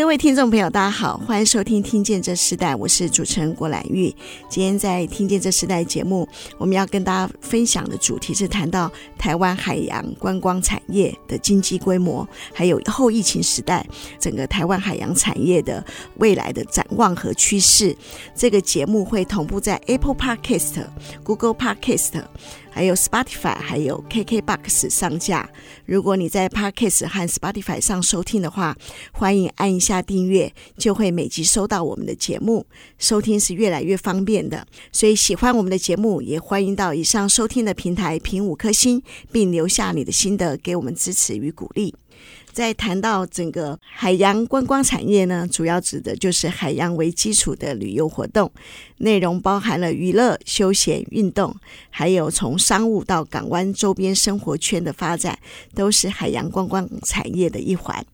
各位听众朋友，大家好，欢迎收听《听见这时代》，我是主持人郭兰玉。今天在《听见这时代》节目，我们要跟大家分享的主题是谈到台湾海洋观光产业的经济规模，还有后疫情时代整个台湾海洋产业的未来的展望和趋势。这个节目会同步在 Apple Podcast、Google Podcast。还有 Spotify，还有 KKBox 上架。如果你在 Podcast 和 Spotify 上收听的话，欢迎按一下订阅，就会每集收到我们的节目。收听是越来越方便的，所以喜欢我们的节目，也欢迎到以上收听的平台评五颗星，并留下你的心得，给我们支持与鼓励。在谈到整个海洋观光产业呢，主要指的就是海洋为基础的旅游活动，内容包含了娱乐、休闲、运动，还有从商务到港湾周边生活圈的发展，都是海洋观光产业的一环。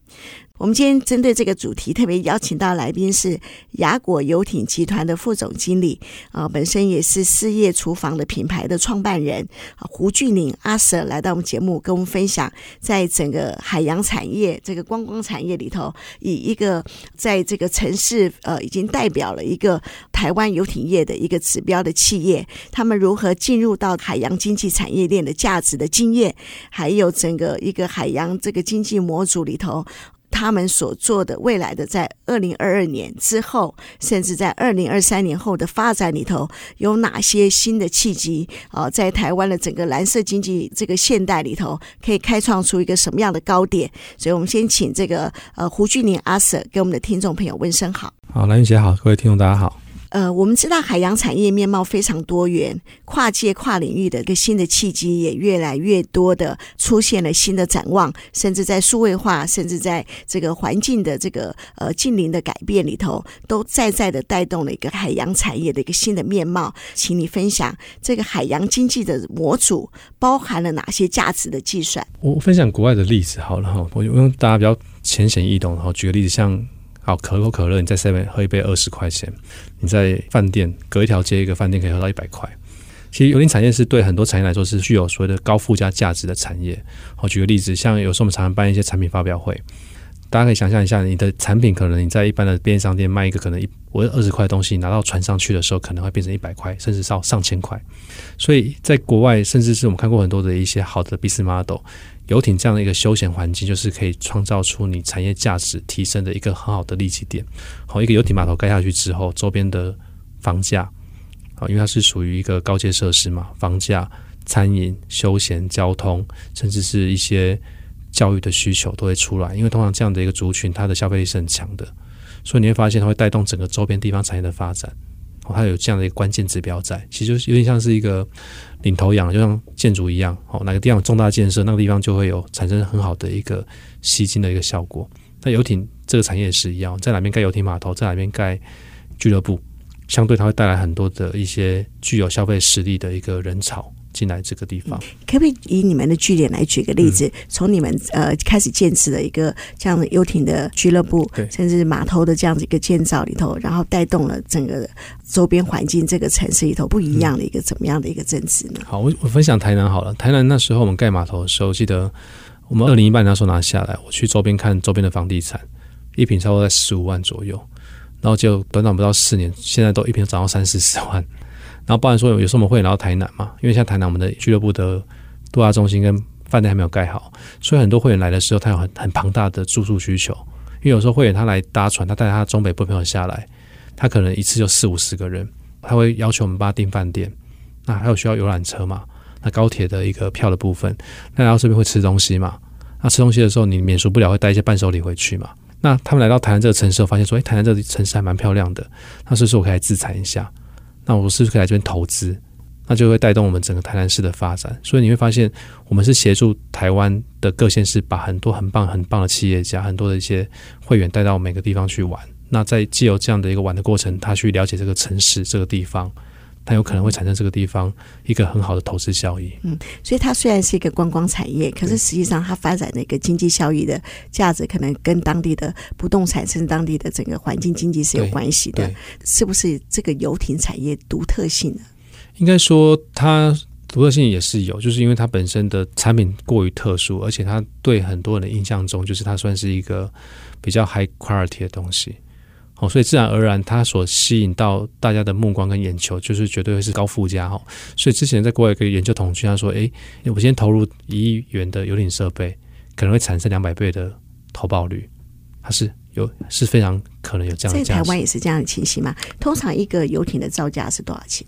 我们今天针对这个主题，特别邀请到来宾是雅果游艇集团的副总经理，啊，本身也是事业厨房的品牌的创办人，啊，胡俊岭阿 Sir 来到我们节目，跟我们分享，在整个海洋产业这个观光产业里头，以一个在这个城市，呃，已经代表了一个台湾游艇业的一个指标的企业，他们如何进入到海洋经济产业链的价值的经验，还有整个一个海洋这个经济模组里头。他们所做的未来的在二零二二年之后，甚至在二零二三年后的发展里头，有哪些新的契机啊？在台湾的整个蓝色经济这个现代里头，可以开创出一个什么样的高点？所以，我们先请这个呃胡俊麟阿 Sir 给我们的听众朋友问声好。好，兰玉姐好，各位听众大家好。呃，我们知道海洋产业面貌非常多元，跨界跨领域的一个新的契机也越来越多的出现了新的展望，甚至在数位化，甚至在这个环境的这个呃近邻的改变里头，都在在的带动了一个海洋产业的一个新的面貌。请你分享这个海洋经济的模组包含了哪些价值的计算？我分享国外的例子好了哈，我用大家比较浅显易懂，然后举个例子，像。好，可口可乐，你在外面喝一杯二十块钱，你在饭店隔一条街一个饭店可以喝到一百块。其实游艇产业是对很多产业来说是具有所谓的高附加价值的产业。我，举个例子，像有时候我们常常办一些产品发表会，大家可以想象一下，你的产品可能你在一般的便利商店卖一个可能一我二十块东西，拿到船上去的时候可能会变成一百块，甚至上上千块。所以在国外，甚至是我们看过很多的一些好的 business model。游艇这样的一个休闲环境，就是可以创造出你产业价值提升的一个很好的利基点。好，一个游艇码头盖下去之后，周边的房价，啊，因为它是属于一个高阶设施嘛，房价、餐饮、休闲、交通，甚至是一些教育的需求都会出来。因为通常这样的一个族群，它的消费力是很强的，所以你会发现它会带动整个周边地方产业的发展。哦它有这样的一个关键指标在，其实有点像是一个领头羊，就像建筑一样，哦，哪个地方有重大建设，那个地方就会有产生很好的一个吸金的一个效果。那游艇这个产业也是一样，在哪边盖游艇码头，在哪边盖俱乐部，相对它会带来很多的一些具有消费实力的一个人潮。进来这个地方，可不可以以你们的据点来举个例子？从、嗯、你们呃开始建设的一个这样的游艇的俱乐部，对，甚至码头的这样子一个建造里头，然后带动了整个周边环境，这个城市里头不一样的一个怎么样的一个增值呢？好，我我分享台南好了。台南那时候我们盖码头的时候，记得我们二零一八年那时候拿下来，我去周边看周边的房地产，一平差不多在十五万左右，然后就短短不到四年，现在都一平涨到三四十万。然后，包含说有有时候我们会来到台南嘛，因为像台南我们的俱乐部的度假中心跟饭店还没有盖好，所以很多会员来的时候，他有很很庞大的住宿需求。因为有时候会员他来搭船，他带他中北部朋友下来，他可能一次就四五十个人，他会要求我们帮他订饭店。那还有需要游览车嘛？那高铁的一个票的部分，那来到这边会吃东西嘛？那吃东西的时候，你免俗不了会带一些伴手礼回去嘛？那他们来到台南这个城市，我发现说，哎，台南这个城市还蛮漂亮的，那所以说我可以来自残一下。那我是不是可以来这边投资？那就会带动我们整个台南市的发展。所以你会发现，我们是协助台湾的各县市，把很多很棒、很棒的企业家、很多的一些会员带到每个地方去玩。那在既有这样的一个玩的过程，他去了解这个城市、这个地方它有可能会产生这个地方一个很好的投资效益。嗯，所以它虽然是一个观光产业，可是实际上它发展的一个经济效益的价值，可能跟当地的不动产甚至当地的整个环境经济是有关系的。是不是这个游艇产业独特性呢？应该说它独特性也是有，就是因为它本身的产品过于特殊，而且它对很多人的印象中，就是它算是一个比较 high quality 的东西。哦，所以自然而然，它所吸引到大家的目光跟眼球，就是绝对会是高附加哈。所以之前在国外一个研究统计，他说：“诶，我先投入一亿元的游艇设备，可能会产生两百倍的投报率。”它是有是非常可能有这样的。在台湾也是这样的情形吗？通常一个游艇的造价是多少钱？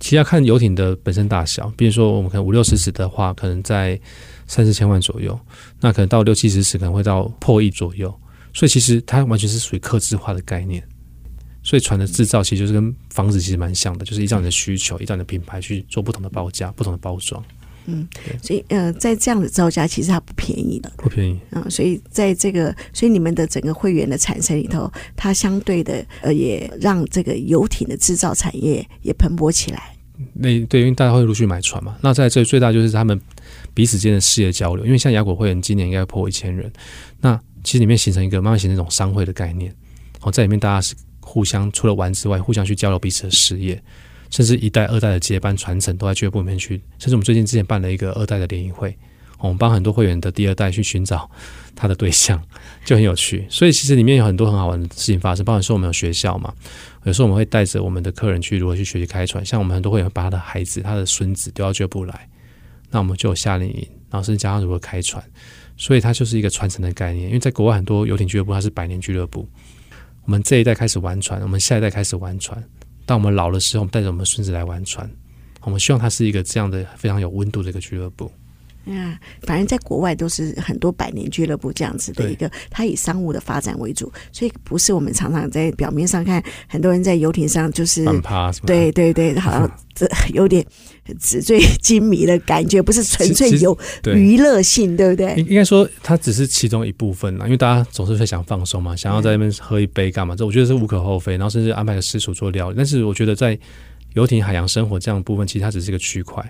其实要看游艇的本身大小，比如说我们可能五六十尺的话，可能在三四千万左右；那可能到六七十尺，可能会到破亿左右。所以其实它完全是属于客制化的概念，所以船的制造其实就是跟房子其实蛮像的，就是依照你的需求，依照你的品牌去做不同的报价、不同的包装。嗯，所以呃，在这样的造价其实它不便宜的，不便宜。嗯，所以在这个，所以你们的整个会员的产生里头，它相对的呃，也让这个游艇的制造产业也蓬勃起来。那对，因为大家会陆续买船嘛。那在这最大就是他们彼此间的事业交流，因为像雅果会员今年应该破一千人，那。其实里面形成一个慢慢形成一种商会的概念，哦，在里面大家是互相除了玩之外，互相去交流彼此的事业，甚至一代、二代的接班传承都在俱乐部里面去。甚至我们最近之前办了一个二代的联谊会，我们帮很多会员的第二代去寻找他的对象，就很有趣。所以其实里面有很多很好玩的事情发生。包括说我们有学校嘛，有时候我们会带着我们的客人去如何去学习开船。像我们很多会员把他的孩子、他的孙子丢到俱乐部来，那我们就有夏令营，然后甚至教他如何开船。所以它就是一个传承的概念，因为在国外很多游艇俱乐部它是百年俱乐部。我们这一代开始玩船，我们下一代开始玩船，当我们老的时候，我们带着我们孙子来玩船。我们希望它是一个这样的非常有温度的一个俱乐部。嗯，反正在国外都是很多百年俱乐部这样子的一个，它以商务的发展为主，所以不是我们常常在表面上看很多人在游艇上就是，对对对，好像这有点纸醉金迷的感觉，不是纯粹有娱乐性，对，不对？应该说它只是其中一部分啦，因为大家总是会想放松嘛，想要在那边喝一杯干嘛？这我觉得是无可厚非，然后甚至安排个私厨做料理。但是我觉得在游艇海洋生活这样的部分，其实它只是一个区块。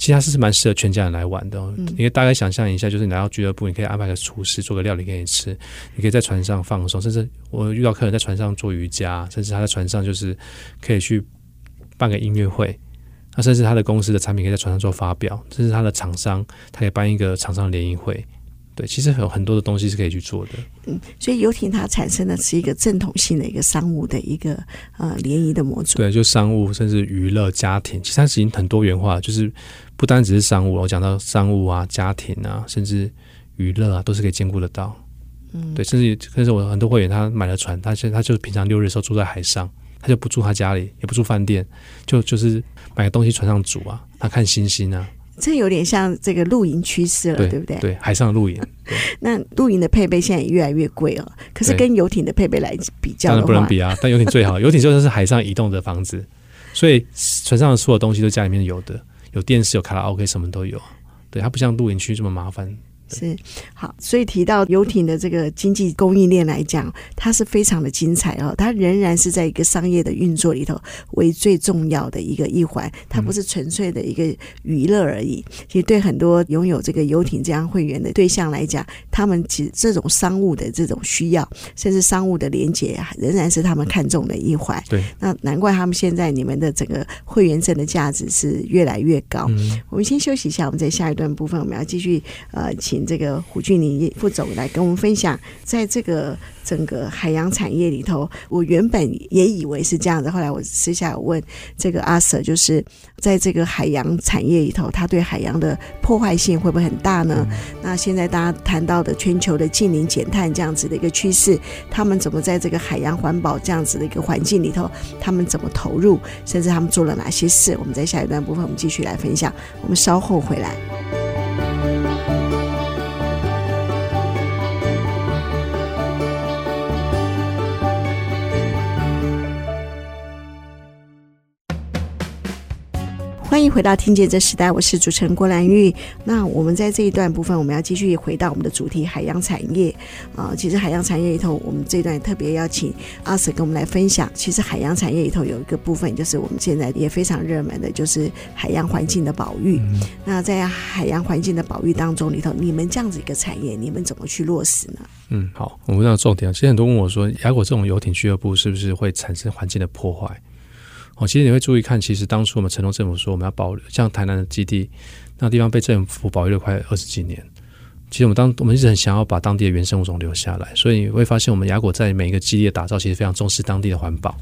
其实它是蛮适合全家人来玩的，哦。你可以大概想象一下，就是你来到俱乐部，你可以安排个厨师做个料理给你吃，你可以在船上放松，甚至我遇到客人在船上做瑜伽，甚至他在船上就是可以去办个音乐会，那甚至他的公司的产品可以在船上做发表，甚至他的厂商他可以办一个厂商联谊会。对，其实有很多的东西是可以去做的。嗯，所以游艇它产生的是一个正统性的一个商务的一个呃联谊的模组。对，就商务甚至娱乐家庭，其实它已经很多元化，就是不单只是商务。我讲到商务啊、家庭啊，甚至娱乐啊，都是可以兼顾得到。嗯，对，甚至甚至我很多会员他买了船，他现在他就平常六日的时候住在海上，他就不住他家里，也不住饭店，就就是买个东西船上煮啊，他看星星啊。这有点像这个露营趋势了，对，对不对？对，海上露营。那露营的配备现在也越来越贵哦，可是跟游艇的配备来比较，当然不能比啊。但游艇最好，游艇就是海上移动的房子，所以船上的所有东西都家里面有的，有电视、有卡拉 OK，什么都有。对，它不像露营区这么麻烦。是好，所以提到游艇的这个经济供应链来讲，它是非常的精彩哦。它仍然是在一个商业的运作里头为最重要的一个一环，它不是纯粹的一个娱乐而已。其实对很多拥有这个游艇这样会员的对象来讲，他们其实这种商务的这种需要，甚至商务的连接，仍然是他们看重的一环。对，那难怪他们现在你们的整个会员证的价值是越来越高。嗯，我们先休息一下，我们在下一段部分我们要继续呃请。这个胡俊林副总来跟我们分享，在这个整个海洋产业里头，我原本也以为是这样的，后来我私下有问这个阿 Sir，就是在这个海洋产业里头，它对海洋的破坏性会不会很大呢？嗯、那现在大家谈到的全球的近零减碳这样子的一个趋势，他们怎么在这个海洋环保这样子的一个环境里头，他们怎么投入，甚至他们做了哪些事？我们在下一段部分，我们继续来分享。我们稍后回来。欢迎回到听见这时代，我是主持人郭兰玉。那我们在这一段部分，我们要继续回到我们的主题——海洋产业啊、呃。其实海洋产业里头，我们这一段特别邀请阿 Sir 跟我们来分享。其实海洋产业里头有一个部分，就是我们现在也非常热门的，就是海洋环境的保育。嗯、那在海洋环境的保育当中里头，你们这样子一个产业，你们怎么去落实呢？嗯，好，我们讲重点。其实很多问我说，雅果这种游艇俱乐部是不是会产生环境的破坏？哦，其实你会注意看，其实当初我们承诺政府说我们要保留，像台南的基地，那地方被政府保育了快二十几年。其实我们当我们一直很想要把当地的原生物种留下来，所以你会发现我们雅果在每一个基地的打造，其实非常重视当地的环保。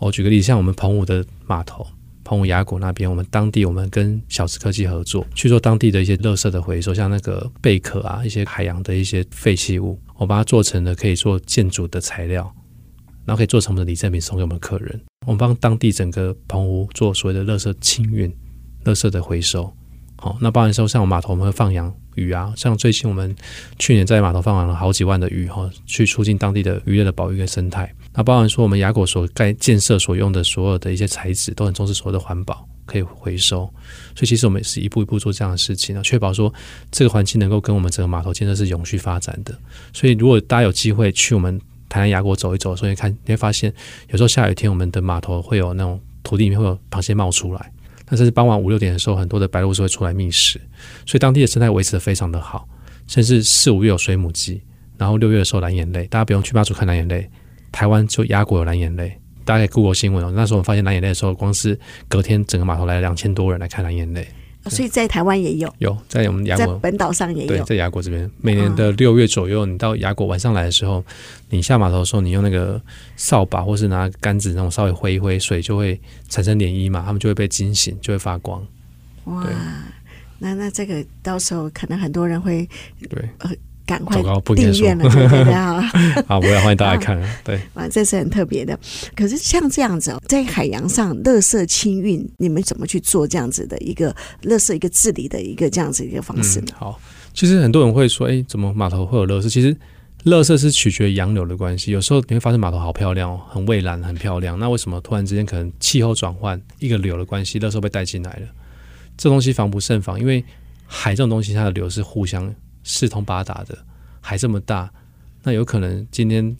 我举个例，像我们澎湖的码头，澎湖雅果那边，我们当地我们跟小池科技合作去做当地的一些垃圾的回收，像那个贝壳啊，一些海洋的一些废弃物，我把它做成了可以做建筑的材料。然后可以做成我们的礼赠品送给我们客人。我们帮当地整个澎湖做所谓的垃圾清运、垃圾的回收。好，那包含说像我们码头我们会放养鱼啊，像最近我们去年在码头放养了好几万的鱼哈，去促进当地的渔业的保育跟生态。那包含说我们雅果所盖建设所用的所有的一些材质都很重视所谓的环保，可以回收。所以其实我们是一步一步做这样的事情啊，确保说这个环境能够跟我们整个码头建设是永续发展的。所以如果大家有机会去我们台南亚果走一走，所以看你会发现，有时候下雨天，我们的码头会有那种土地里面会有螃蟹冒出来。但是傍晚五六点的时候，很多的白鹭是会出来觅食，所以当地的生态维持得非常的好。甚至四五月有水母季，然后六月的时候蓝眼泪，大家不用去巴祖看蓝眼泪，台湾就亚果有蓝眼泪。大家可以 Google 新闻哦，那时候我们发现蓝眼泪的时候，光是隔天整个码头来了两千多人来看蓝眼泪。所以在台湾也有，有在我们牙果本岛上也有，对，在牙果这边，每年的六月左右，你到牙果晚上来的时候，你下码头的时候，你用那个扫把或是拿杆子那种稍微挥一挥，水就会产生涟漪嘛，它们就会被惊醒，就会发光。哇，那那这个到时候可能很多人会对。呃。赶快订阅了，对对对，好，好，我也欢迎大家看。对，哇，这是很特别的。可是像这样子哦，在海洋上，垃圾清运，你们怎么去做这样子的一个垃圾一个治理的一个这样子一个方式呢？嗯、好，其实很多人会说，哎，怎么码头会有垃圾？其实，垃圾是取决于洋流的关系。有时候你会发现码头好漂亮哦，很蔚蓝，很漂亮。那为什么突然之间可能气候转换，一个流的关系，垃圾被带进来了？这东西防不胜防，因为海这种东西，它的流是互相。四通八达的海这么大，那有可能今天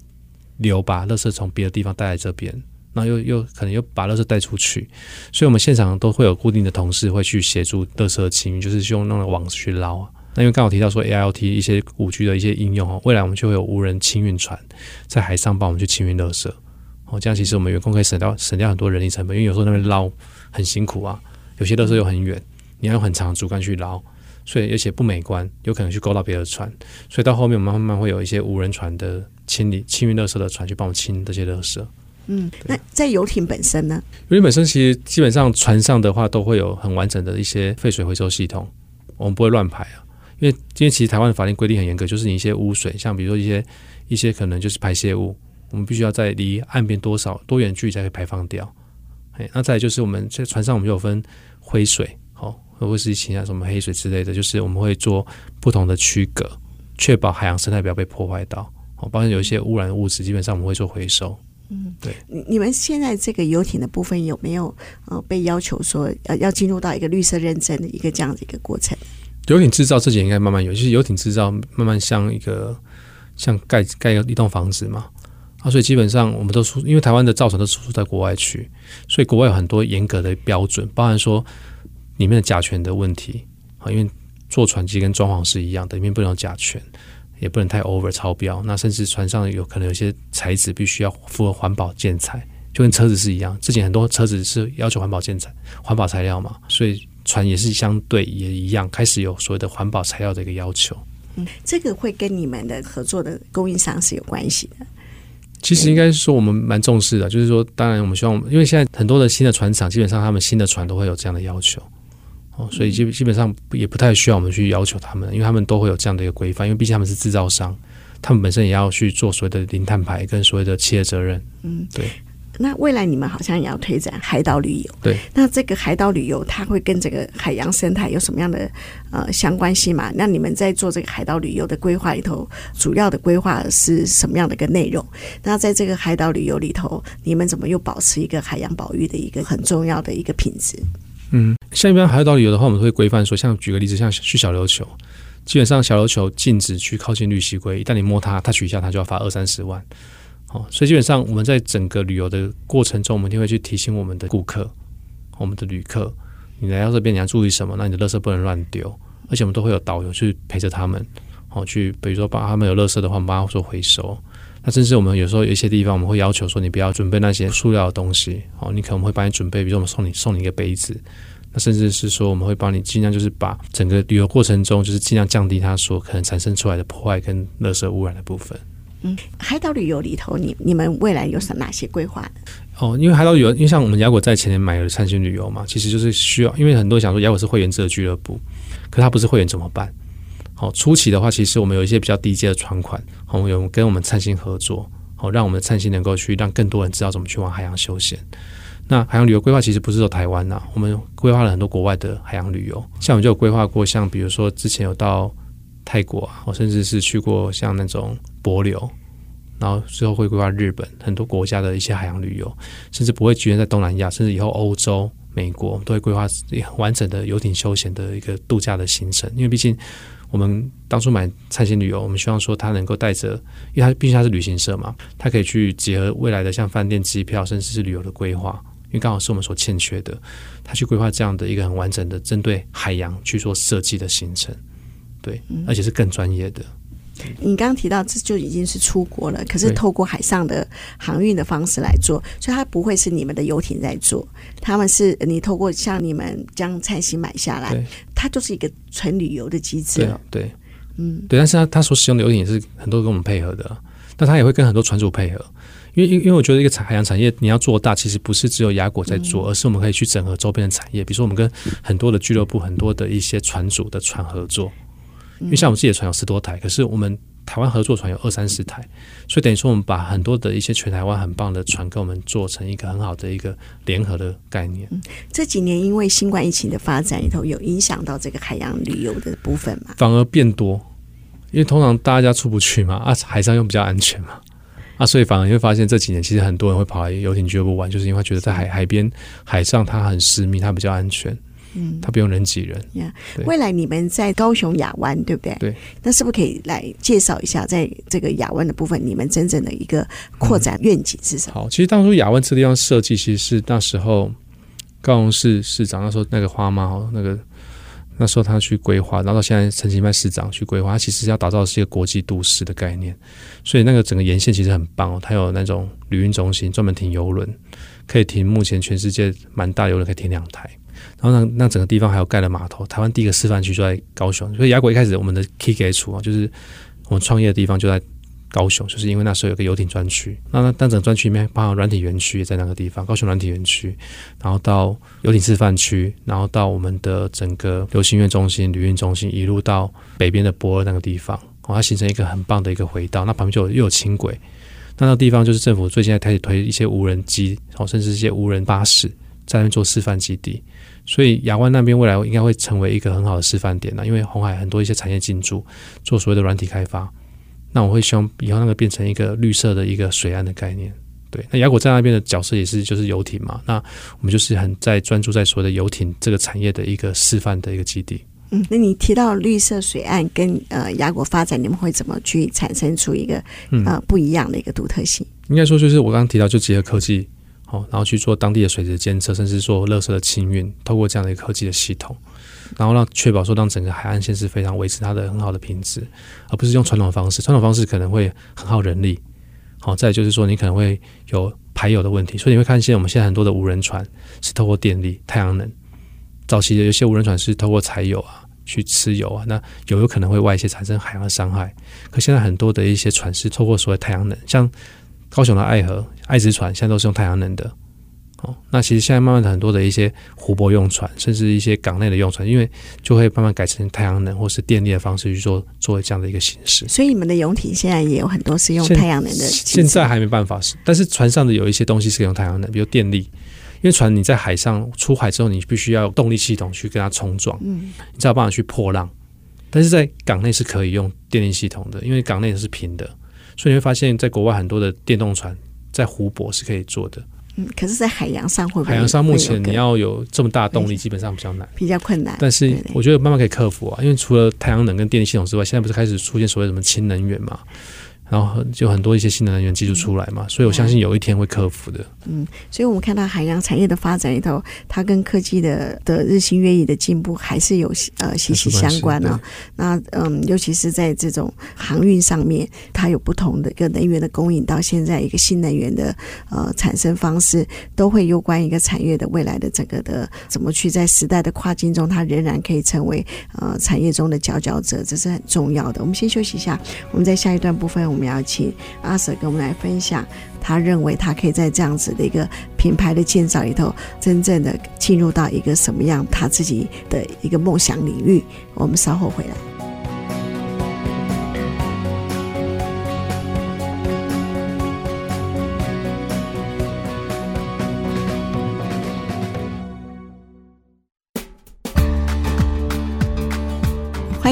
流把垃圾从别的地方带来这边，那又又可能又把垃圾带出去，所以我们现场都会有固定的同事会去协助垃圾清运，就是用那种网去捞。那因为刚好提到说 AIoT 一些五 G 的一些应用哦，未来我们就会有无人清运船在海上帮我们去清运垃圾哦，这样其实我们员工可以省掉省掉很多人力成本，因为有时候那边捞很辛苦啊，有些垃圾又很远，你要用很长的竹竿去捞。所以，而且不美观，有可能去勾到别的船，所以到后面我们慢慢会有一些无人船的清理、清运垃圾的船去帮我清这些垃圾。嗯，那在游艇本身呢？游艇本身其实基本上船上的话都会有很完整的一些废水回收系统，我们不会乱排啊，因为因为其实台湾的法令规定很严格，就是你一些污水，像比如说一些一些可能就是排泄物，我们必须要在离岸边多少多远距离才可以排放掉。哎，那再来就是我们在船上我们就有分灰水。或者是其他什么黑水之类的，就是我们会做不同的区隔，确保海洋生态不要被破坏到。哦，包括有一些污染物质，基本上我们会做回收。嗯，对。你们现在这个游艇的部分有没有呃被要求说要要进入到一个绿色认证的一个这样的一个过程？游艇制造自己应该慢慢有，就是游艇制造慢慢像一个像盖盖一栋房子嘛。啊，所以基本上我们都出，因为台湾的造船都输出在国外去，所以国外有很多严格的标准，包含说。里面的甲醛的问题啊，因为做船机跟装潢是一样的，里面不能有甲醛，也不能太 over 超标。那甚至船上有可能有些材质必须要符合环保建材，就跟车子是一样。之前很多车子是要求环保建材、环保材料嘛，所以船也是相对也一样，开始有所谓的环保材料的一个要求。嗯，这个会跟你们的合作的供应商是有关系的。其实应该说我们蛮重视的，就是说，当然我们希望，因为现在很多的新的船厂，基本上他们新的船都会有这样的要求。哦，所以基基本上也不太需要我们去要求他们，因为他们都会有这样的一个规范，因为毕竟他们是制造商，他们本身也要去做所谓的零碳排跟所谓的企业责任。嗯，对。那未来你们好像也要推展海岛旅游，对。那这个海岛旅游它会跟这个海洋生态有什么样的呃相关性嘛？那你们在做这个海岛旅游的规划里头，主要的规划是什么样的一个内容？那在这个海岛旅游里头，你们怎么又保持一个海洋保育的一个很重要的一个品质？嗯，像一般海岛旅游的话，我们会规范说，像举个例子，像去小琉球，基本上小琉球禁止去靠近绿蠵龟，一旦你摸它，它取一下，它就要罚二三十万。哦，所以基本上我们在整个旅游的过程中，我们一定会去提醒我们的顾客、我们的旅客，你来到这边你要注意什么？那你的垃圾不能乱丢，而且我们都会有导游去陪着他们，哦，去比如说把他们有垃圾的话，我们帮他做回收。那甚至我们有时候有一些地方，我们会要求说，你不要准备那些塑料的东西，哦，你可能会帮你准备，比如说我们送你送你一个杯子。那甚至是说，我们会帮你尽量就是把整个旅游过程中，就是尽量降低它所可能产生出来的破坏跟垃圾污染的部分。嗯，海岛旅游里头，你你们未来有什哪些规划呢？哦，因为海岛旅游，因为像我们雅果在前年买了灿星旅游嘛，其实就是需要，因为很多人想说雅果是会员制的俱乐部，可他不是会员怎么办？好、初期的话，其实我们有一些比较低阶的船款，我、们有跟我们灿星合作，好、让我们的灿星能够去让更多人知道怎么去玩海洋休闲。那海洋旅游规划其实不是说台湾呐、我们规划了很多国外的海洋旅游，像我们就有规划过，像比如说之前有到泰国啊，我甚至是去过像那种帛琉。然后最后会规划日本很多国家的一些海洋旅游，甚至不会局限在东南亚，甚至以后欧洲、美国都会规划完整的游艇休闲的一个度假的行程。因为毕竟我们当初买灿星旅游，我们希望说它能够带着，因为它毕竟它是旅行社嘛，它可以去结合未来的像饭店、机票，甚至是旅游的规划，因为刚好是我们所欠缺的，它去规划这样的一个很完整的针对海洋去做设计的行程，对，而且是更专业的。你刚刚提到这就已经是出国了，可是透过海上的航运的方式来做，所以它不会是你们的游艇在做，他们是你透过像你们将灿星买下来，它就是一个纯旅游的机制了。对，对。嗯，对，但是它它所使用的游艇也是很多跟我们配合的，但它也会跟很多船主配合，因为因为我觉得一个海洋产业你要做大，其实不是只有雅果在做，嗯，而是我们可以去整合周边的产业，比如说我们跟很多的俱乐部、很多的一些船主的船合作。因为像我们自己的船有十多台，可是我们台湾合作船有二三十台，所以等于说我们把很多的一些全台湾很棒的船跟我们做成一个很好的一个联合的概念。嗯，这几年因为新冠疫情的发展里头，有影响到这个海洋旅游的部分吗？反而变多，因为通常大家出不去嘛，啊，海上又比较安全嘛，啊，所以反而你会发现这几年其实很多人会跑来游艇俱乐部玩，就是因为觉得在海海边海上它很私密，它比较安全。嗯，他不用人挤人。呀、yeah，未来你们在高雄亚湾，对不对？对。那是不是可以来介绍一下，在这个亚湾的部分，你们真正的一个扩展愿景是什么？嗯、好，其实当初亚湾这个地方设计，其实是那时候高雄市市长那时候那个花妈哦，那个那时候他去规划，然后到现在陈其迈市长去规划，他其实要打造的是一个国际都市的概念。所以那个整个沿线其实很棒哦，它有那种旅运中心，专门停游轮，可以停目前全世界蛮大游轮可以停两台。然后那那整个地方还有盖了码头，台湾第一个示范区就在高雄。所以雅果一开始我们的 key gate 啊，就是我们创业的地方就在高雄，就是因为那时候有个游艇专区。那那整个专区里面包含软体园区也在那个地方，高雄软体园区，然后到游艇示范区，然后到我们的整个流行乐中心、旅运中心，一路到北边的驳二那个地方，哦，它形成一个很棒的一个回道。那旁边就有又有轻轨，那那个地方就是政府最近在开始推一些无人机，哦，甚至一些无人巴士在那边做示范基地。所以亚湾那边未来应该会成为一个很好的示范点了，因为红海很多一些产业进驻，做所谓的软体开发，那我会希望以后那个变成一个绿色的一个水岸的概念。对，那雅果在那边的角色也是就是游艇嘛，那我们就是很在专注在所谓的游艇这个产业的一个示范的一个基地。嗯，那你提到绿色水岸跟呃雅果发展，你们会怎么去产生出一个呃不一样的一个独特性？应该说就是我刚刚提到就结合科技。好，然后去做当地的水质监测，甚至做垃圾的清运，透过这样的一个科技的系统，然后让确保说让整个海岸线是非常维持它的很好的品质，而不是用传统的方式。传统方式可能会很耗人力。好，再就是说你可能会有排油的问题，所以你会看见我们现在很多的无人船是透过电力、太阳能。早期的有些无人船是透过柴油啊去吃油啊，那油有可能会外泄产生海洋的伤害。可现在很多的一些船是透过所谓太阳能，像。高雄的爱河、爱之船现在都是用太阳能的，哦，那其实现在慢慢的很多的一些湖泊用船，甚至一些港内的用船，因为就会慢慢改成太阳能或是电力的方式去做做这样的一个形式。所以你们的游艇现在也有很多是用太阳能的。现在还没办法，但是船上的有一些东西是用太阳能，比如电力，因为船你在海上出海之后，你必须要有动力系统去跟它冲撞，嗯，你才有办法去破浪。但是在港内是可以用电力系统的，因为港内是平的。所以你会发现，在国外很多的电动船在湖泊是可以做的。嗯，可是，在海洋上会不会？海洋上目前你要有这么大的动力，基本上比较难，比较困难。但是我觉得慢慢可以克服啊，因为除了太阳能跟电力系统之外，现在不是开始出现所谓什么氢能源嘛？然后就很多一些新的能源技术出来嘛，所以我相信有一天会克服的。嗯，所以我们看到海洋产业的发展里头，它跟科技的的日新月异的进步还是有呃息息相关啊。那嗯，尤其是在这种航运上面，它有不同的一个能源的供应，到现在一个新能源的呃产生方式，都会攸关一个产业的未来的整个的怎么去在时代的跨境中，它仍然可以成为呃产业中的佼佼者，这是很重要的。我们先休息一下，我们在下一段部分。我们我们要请阿 Sir 跟我们来分享，他认为他可以在这样子的一个品牌的建造里头，真正的进入到一个什么样他自己的一个梦想领域。我们稍后回来。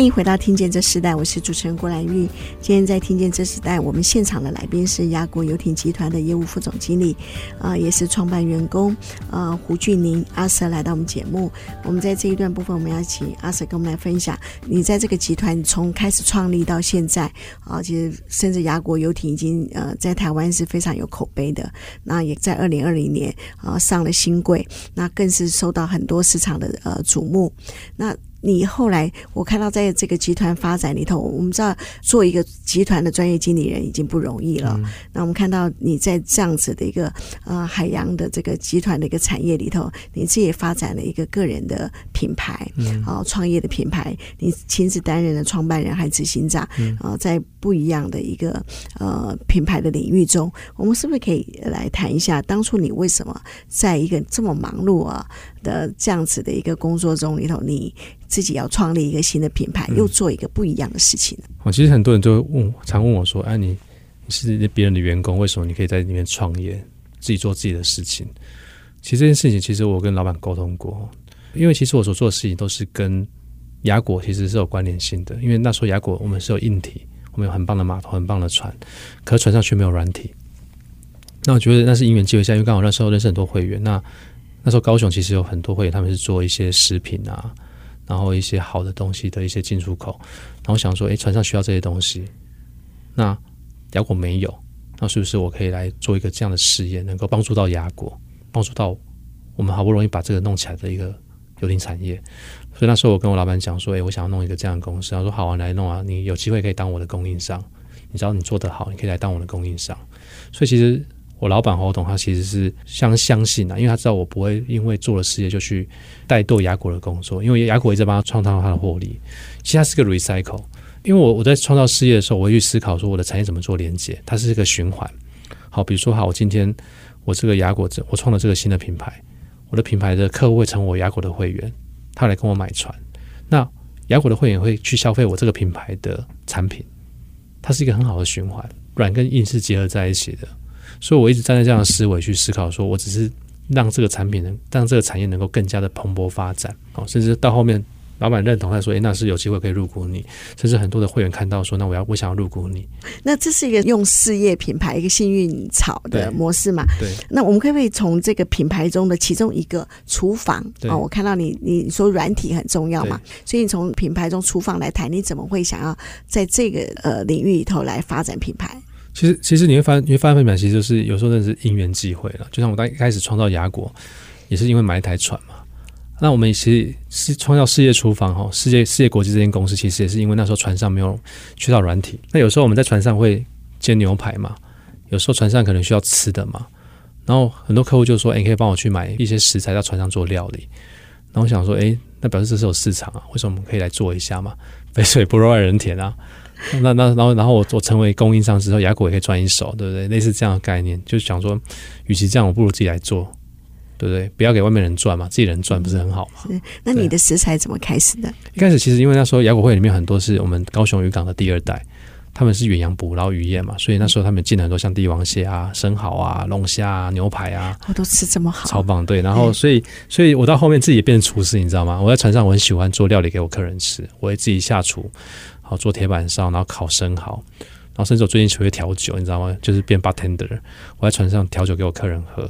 迎回到《听见这时代》，我是主持人郭兰玉。今天在《听见这时代》，我们现场的来宾是亚国游艇集团的业务副总经理，啊、呃，也是创办员工，呃，胡俊宁阿 Sir 来到我们节目。我们在这一段部分，我们要请阿 Sir 跟我们来分享，你在这个集团从开始创立到现在，啊，其实甚至亚国游艇已经呃在台湾是非常有口碑的。那也在二零二零年啊上了新贵，那更是受到很多市场的呃瞩目。那你后来，我看到在这个集团发展里头，我们知道做一个集团的专业经理人已经不容易了。嗯、那我们看到你在这样子的一个呃海洋的这个集团的一个产业里头，你自己发展了一个个人的品牌，嗯，啊，创业的品牌，你亲自担任了创办人还执行长，嗯，啊，在不一样的一个呃品牌的领域中，我们是不是可以来谈一下，当初你为什么在一个这么忙碌啊的这样子的一个工作中里头，你自己要创立一个新的品牌，又做一个不一样的事情。哦、嗯、其实很多人都问，常问我说：“哎、啊，你你是别人的员工，为什么你可以在里面创业，自己做自己的事情？”其实这件事情，其实我跟老板沟通过，因为其实我所做的事情都是跟雅果其实是有关联性的。因为那时候雅果我们是有硬体，我们有很棒的码头、很棒的船，可是船上却没有软体。那我觉得那是因缘机会下，因为刚好那时候认识很多会员。那那时候高雄其实有很多会员，他们是做一些食品啊。然后一些好的东西的一些进出口，然后想说，哎，船上需要这些东西，那亚果没有，那是不是我可以来做一个这样的试验，能够帮助到牙果，帮助到我们好不容易把这个弄起来的一个游艇产业？所以那时候我跟我老板讲说，哎，我想要弄一个这样的公司，他说好啊，来弄啊，你有机会可以当我的供应商，你只要你做得好，你可以来当我的供应商。所以其实。我老板侯董他其实是相相信啊，因为他知道我不会因为做了事业就去怠惰雅果的工作，因为雅果一直帮他创造他的获利。其实它是个 recycle，因为我我在创造事业的时候，我会去思考说我的产业怎么做连接，它是一个循环。好，比如说好，我今天我这个雅果这我创了这个新的品牌，我的品牌的客户会成为我雅果的会员，他来跟我买船，那雅果的会员会去消费我这个品牌的产品，它是一个很好的循环，软跟硬是结合在一起的。所以，我一直站在这样的思维去思考，说我只是让这个产品能让这个产业能够更加的蓬勃发展，哦，甚至到后面老板认同他说，诶，那是有机会可以入股你，甚至很多的会员看到说，那我要我想要入股你。那这是一个用事业品牌一个幸运草的模式嘛？对。那我们可不可以从这个品牌中的其中一个厨房哦，我看到你你说软体很重要嘛，所以你从品牌中厨房来谈，你怎么会想要在这个呃领域里头来发展品牌？其实，其实你会发现，你会发现其实就是有时候真的是因缘际会了。就像我刚一开始创造雅果，也是因为买一台船嘛。那我们其实是创造世界厨房哈，世界世界国际这间公司，其实也是因为那时候船上没有缺少软体。那有时候我们在船上会煎牛排嘛，有时候船上可能需要吃的嘛。然后很多客户就说：“哎，可以帮我去买一些食材到船上做料理。”然后我想说：“哎，那表示这是有市场啊，为什么我们可以来做一下嘛？肥水不流外人田啊。” 那那然后然后我我成为供应商之后，雅果也可以赚一手，对不对？类似这样的概念，就是想说，与其这样，我不如自己来做，对不对？不要给外面人赚嘛，自己人赚不是很好吗？是。那你的食材怎么开始的？一开始其实因为那时候雅果会里面很多是我们高雄渔港的第二代，他们是远洋捕捞渔业嘛，所以那时候他们进了很多像帝王蟹啊、生蚝啊、龙虾啊、牛排啊，我都吃这么好，超棒。对，然后所以所以我到后面自己也变成厨师，你知道吗？我在船上我很喜欢做料理给我客人吃，我会自己下厨。好，做铁板烧，然后烤生蚝，然后甚至我最近学会调酒，你知道吗？就是变 bartender，我在船上调酒给我客人喝，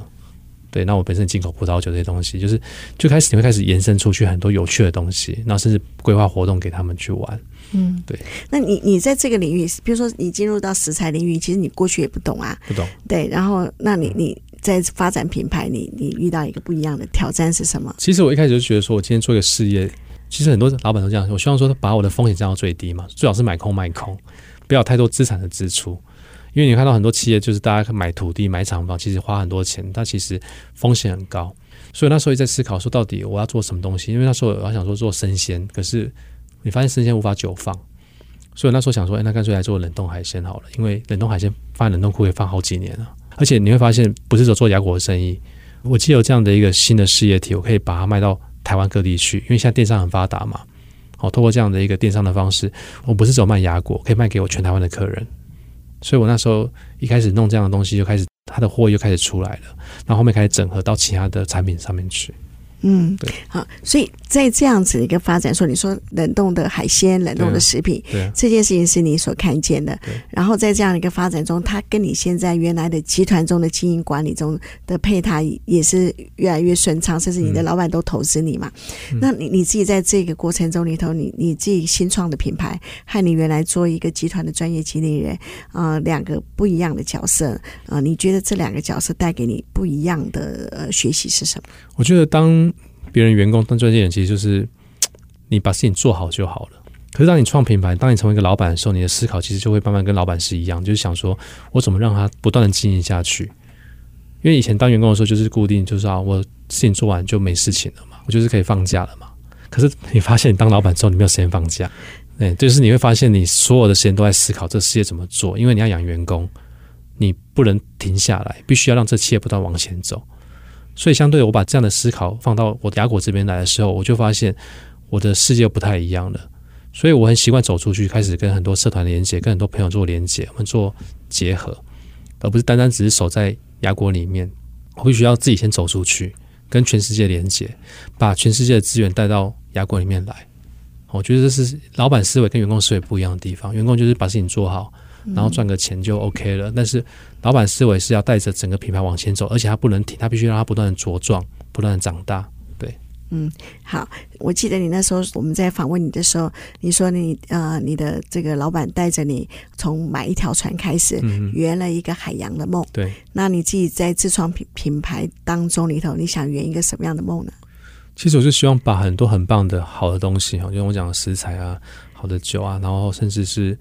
对，那我本身进口葡萄酒这些东西，就是就开始你会开始延伸出去很多有趣的东西，然后甚至规划活动给他们去玩。嗯，对。那你你在这个领域，比如说你进入到食材领域，其实你过去也不懂啊，不懂。对，然后那你你在发展品牌，你你遇到一个不一样的挑战是什么？其实我一开始就觉得说，我今天做一个事业，其实很多老板都这样，我希望说把我的风险降到最低嘛，最好是买空卖空，不要太多资产的支出。因为你看到很多企业，就是大家买土地、买厂房，其实花很多钱，但其实风险很高。所以那时候也在思考说，到底我要做什么东西？因为那时候我想说做生鲜，可是你发现生鲜无法久放，所以那时候想说，哎，那干脆来做冷冻海鲜好了。因为冷冻海鲜放冷冻库可以放好几年了，而且你会发现，不是说做雅果的生意，我既有这样的一个新的事业体，我可以把它卖到台湾各地去。因为现在电商很发达嘛，好，透过这样的一个电商的方式，我不是只有卖牙果，可以卖给我全台湾的客人。所以我那时候一开始弄这样的东西，就开始它的货又开始出来了，然后后面开始整合到其他的产品上面去。嗯，对，好，所以在这样子的一个发展，说你说冷冻的海鲜、冷冻的食品，对啊，这件事情是你所看见的。然后在这样的一个发展中，它跟你现在原来的集团中的经营管理中的配套也是越来越顺畅，甚至你的老板都投资你嘛。嗯、那你你自己在这个过程中里头，你你自己新创的品牌和你原来做一个集团的专业经理人，啊、呃，两个不一样的角色，啊、呃，你觉得这两个角色带给你不一样的呃学习是什么？我觉得当别人员工当专业人，其实就是 你把事情做好就好了。可是当你创品牌，当你成为一个老板的时候，你的思考其实就会慢慢跟老板是一样，就是想说我怎么让他不断的经营下去。因为以前当员工的时候，就是固定，就是啊，我事情做完就没事情了嘛，我就是可以放假了嘛。可是你发现你当老板之后，你没有时间放假，对，就是你会发现你所有的时间都在思考这个事业怎么做，因为你要养员工，你不能停下来，必须要让这企业不断往前走。所以，相对我把这样的思考放到我雅果这边来的时候，我就发现我的世界不太一样了。所以，我很习惯走出去，开始跟很多社团连接，跟很多朋友做连接，我们做结合，而不是单单只是守在雅果里面。我必须要自己先走出去，跟全世界连接，把全世界的资源带到雅果里面来。我觉得这是老板思维跟员工思维不一样的地方。员工就是把事情做好。然后赚个钱就 OK 了，但是老板思维是要带着整个品牌往前走，而且他不能停，他必须让它不断的茁壮，不断的长大。对，嗯，好，我记得你那时候我们在访问你的时候，你说你呃你的这个老板带着你从买一条船开始，圆了一个海洋的梦。嗯、对，那你自己在自创品品牌当中里头，你想圆一个什么样的梦呢？其实我就希望把很多很棒的好的东西哈，就像我讲的食材啊，好的酒啊，然后甚至是。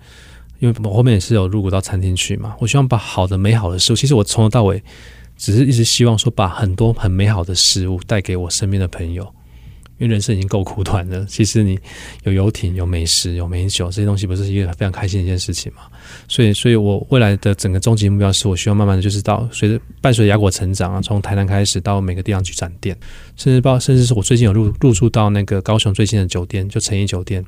因为我后面也是有入股到餐厅去嘛，我希望把好的、美好的事物，其实我从头到尾只是一直希望说，把很多很美好的事物带给我身边的朋友。因为人生已经够苦短了，其实你有游艇、有美食、有美酒这些东西，不是一个非常开心的一件事情嘛？所以，所以我未来的整个终极目标是我希望慢慢的就是到随着伴随雅果成长啊，从台南开始到每个地方去展店，甚至包甚至是我最近有入入驻到那个高雄最新的酒店，就诚毅酒店。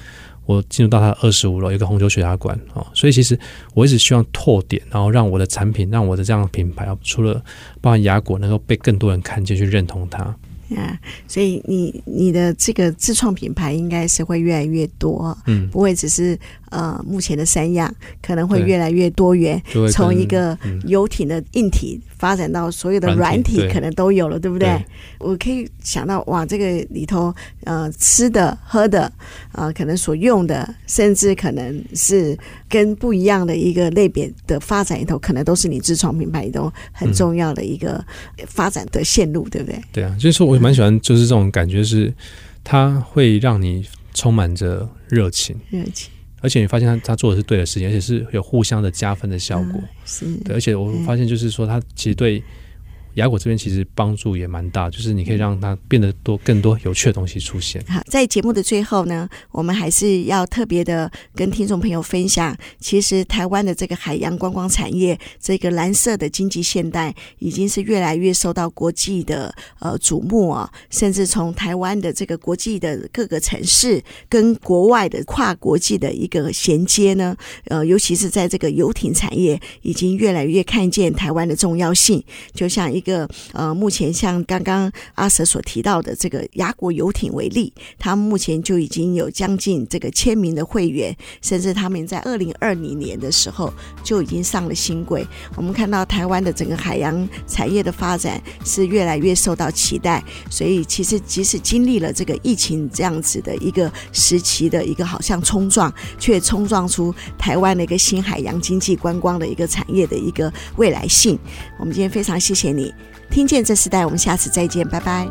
我进入到它二十五楼，有一个红酒雪茄馆哦，所以其实我一直希望拓点，然后让我的产品，让我的这样的品牌，除了包含雅果，能够被更多人看见，去认同它。啊，所以你你的这个自创品牌应该是会越来越多，嗯，不会只是呃目前的三样，可能会越来越多元，从一个游艇的硬体发展到所有的软体，可能都有了，对，不对，对？我可以想到，哇，这个里头呃吃的喝的啊、呃，可能所用的，甚至可能是跟不一样的一个类别的发展里头，可能都是你自创品牌里头很重要的一个发展的线路，对不对？对啊，就是说我。我蛮喜欢，就是这种感觉，是它会让你充满着热情，热情，而且你发现他他做的是对的事情，而且是有互相的加分的效果，是对，而且我发现就是说，他其实对。雅果这边其实帮助也蛮大，就是你可以让它变得多更多有趣的东西出现。好，在节目的最后呢，我们还是要特别的跟听众朋友分享，其实台湾的这个海洋观光产业，这个蓝色的经济现代，已经是越来越受到国际的呃瞩目啊，甚至从台湾的这个国际的各个城市跟国外的跨国际的一个衔接呢，呃，尤其是在这个游艇产业，已经越来越看见台湾的重要性，就像一。个呃，目前像刚刚阿蛇所提到的这个亚国游艇为例，他们目前就已经有将近这个千名的会员，甚至他们在二零二零年的时候就已经上了新贵。我们看到台湾的整个海洋产业的发展是越来越受到期待，所以其实即使经历了这个疫情这样子的一个时期的一个好像冲撞，却冲撞出台湾的一个新海洋经济观光的一个产业的一个未来性。我们今天非常谢谢你，听见这时代，我们下次再见，拜拜。